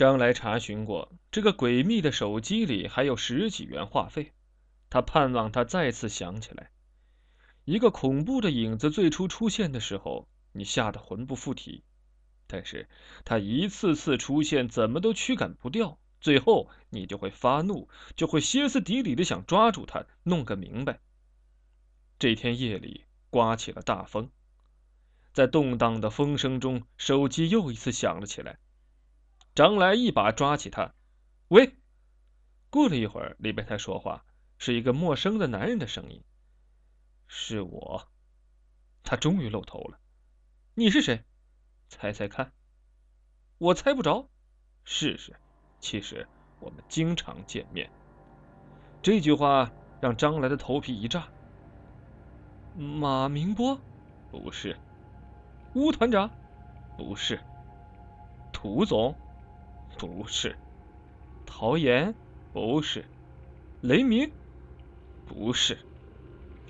张来查询过，这个诡秘的手机里还有十几元话费，他盼望他再次想起来。一个恐怖的影子最初出现的时候，你吓得魂不附体，但是他一次次出现，怎么都驱赶不掉，最后你就会发怒，就会歇斯底里的想抓住他，弄个明白。这天夜里刮起了大风，在动荡的风声中，手机又一次响了起来。张来一把抓起他，喂。过了一会儿，里边才说话，是一个陌生的男人的声音。是我，他终于露头了。你是谁？猜猜看。我猜不着。试试。其实我们经常见面。这句话让张来的头皮一炸。马明波？不是。乌团长？不是。涂总？不是。陶岩？不是。雷鸣？不是。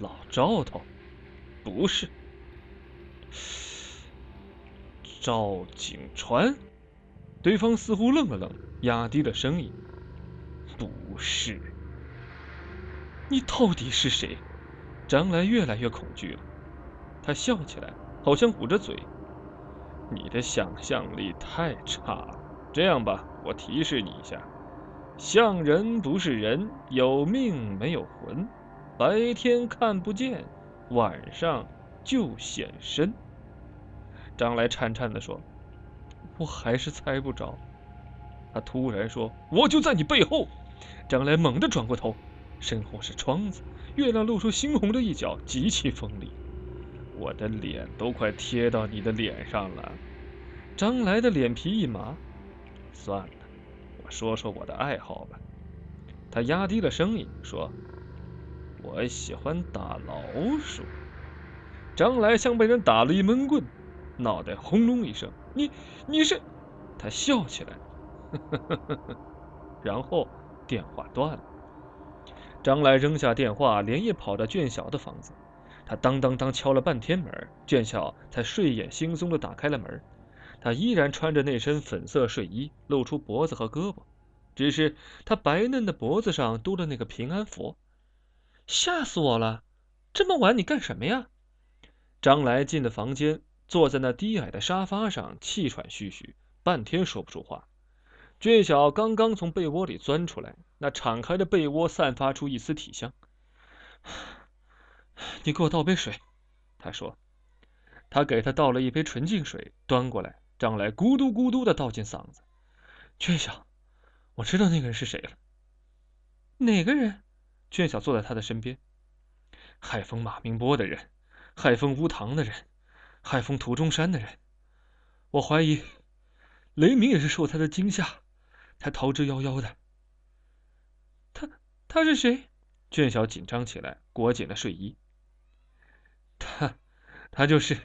老赵头，不是赵景川。对方似乎愣了愣，压低了声音：“不是。”你到底是谁？张来越来越恐惧了。他笑起来，好像捂着嘴：“你的想象力太差了。这样吧，我提示你一下：像人不是人，有命没有魂。”白天看不见，晚上就显身。张来颤颤地说：“我还是猜不着。”他突然说：“我就在你背后。”张来猛地转过头，身后是窗子，月亮露出猩红的一角，极其锋利。我的脸都快贴到你的脸上了。张来的脸皮一麻，算了，我说说我的爱好吧。他压低了声音说。我喜欢打老鼠。张来像被人打了一闷棍，脑袋轰隆一声。你你是？他笑起来，呵呵呵呵呵然后电话断了。张来扔下电话，连夜跑到卷小的房子。他当当当敲了半天门，卷小才睡眼惺忪的打开了门。他依然穿着那身粉色睡衣，露出脖子和胳膊，只是他白嫩的脖子上多了那个平安符。吓死我了！这么晚你干什么呀？张来进了房间，坐在那低矮的沙发上，气喘吁吁，半天说不出话。俊晓刚刚从被窝里钻出来，那敞开的被窝散发出一丝体香。你给我倒杯水，他说。他给他倒了一杯纯净水，端过来，张来咕嘟咕嘟的倒进嗓子。俊晓，我知道那个人是谁了。哪个人？卷小坐在他的身边。害疯马明波的人，害疯乌堂的人，害疯涂中山的人。我怀疑，雷鸣也是受他的惊吓，才逃之夭夭的。他他是谁？卷小紧张起来，裹紧了睡衣。他他就是。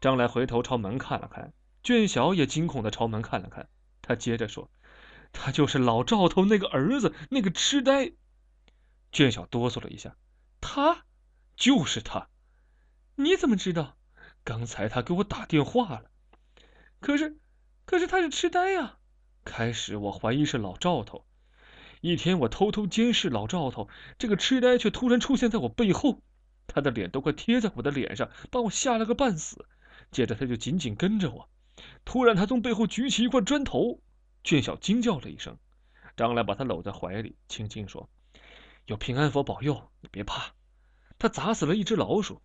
张来回头朝门看了看，卷小也惊恐的朝门看了看。他接着说：“他就是老赵头那个儿子，那个痴呆。”卷小哆嗦了一下，他就是他，你怎么知道？刚才他给我打电话了。可是，可是他是痴呆呀。开始我怀疑是老赵头。一天我偷偷监视老赵头，这个痴呆却突然出现在我背后，他的脸都快贴在我的脸上，把我吓了个半死。接着他就紧紧跟着我。突然他从背后举起一块砖头，卷小惊叫了一声。张来把他搂在怀里，轻轻说。有平安佛保佑，你别怕。他砸死了一只老鼠。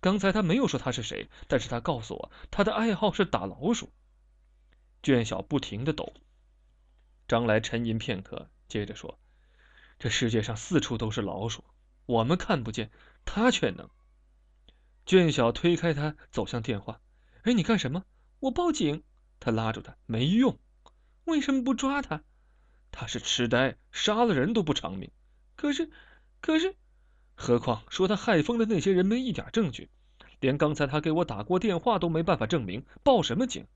刚才他没有说他是谁，但是他告诉我他的爱好是打老鼠。卷小不停的抖。张来沉吟片刻，接着说：“这世界上四处都是老鼠，我们看不见，他却能。”卷小推开他，走向电话。“哎，你干什么？我报警！”他拉住他，“没用。为什么不抓他？他是痴呆，杀了人都不偿命。”可是，可是，何况说他害疯的那些人没一点证据，连刚才他给我打过电话都没办法证明，报什么警？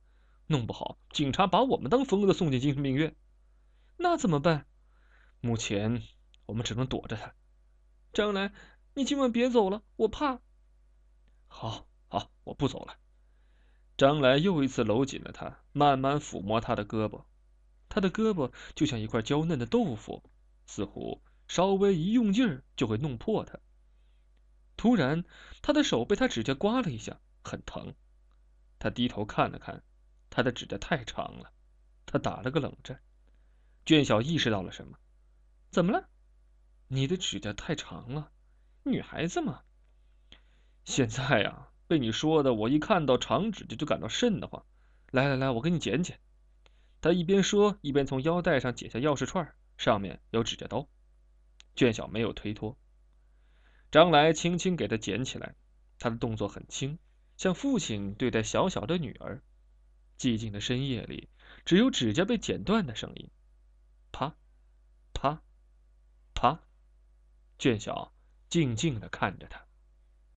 弄不好警察把我们当疯子送进精神病院，那怎么办？目前我们只能躲着他。张来，你今晚别走了，我怕。好，好，我不走了。张来又一次搂紧了他，慢慢抚摸他的胳膊。他的胳膊就像一块娇嫩的豆腐，似乎稍微一用劲儿就会弄破它。突然，他的手被他指甲刮了一下，很疼。他低头看了看，他的指甲太长了，他打了个冷战。卷小意识到了什么，怎么了？你的指甲太长了，女孩子嘛。现在呀，被你说的，我一看到长指甲就感到瘆得慌。来来来，我给你剪剪。他一边说，一边从腰带上解下钥匙串，上面有指甲刀。卷小没有推脱，张来轻轻给他捡起来，他的动作很轻，像父亲对待小小的女儿。寂静的深夜里，只有指甲被剪断的声音。啪，啪，啪。卷小静静的看着他。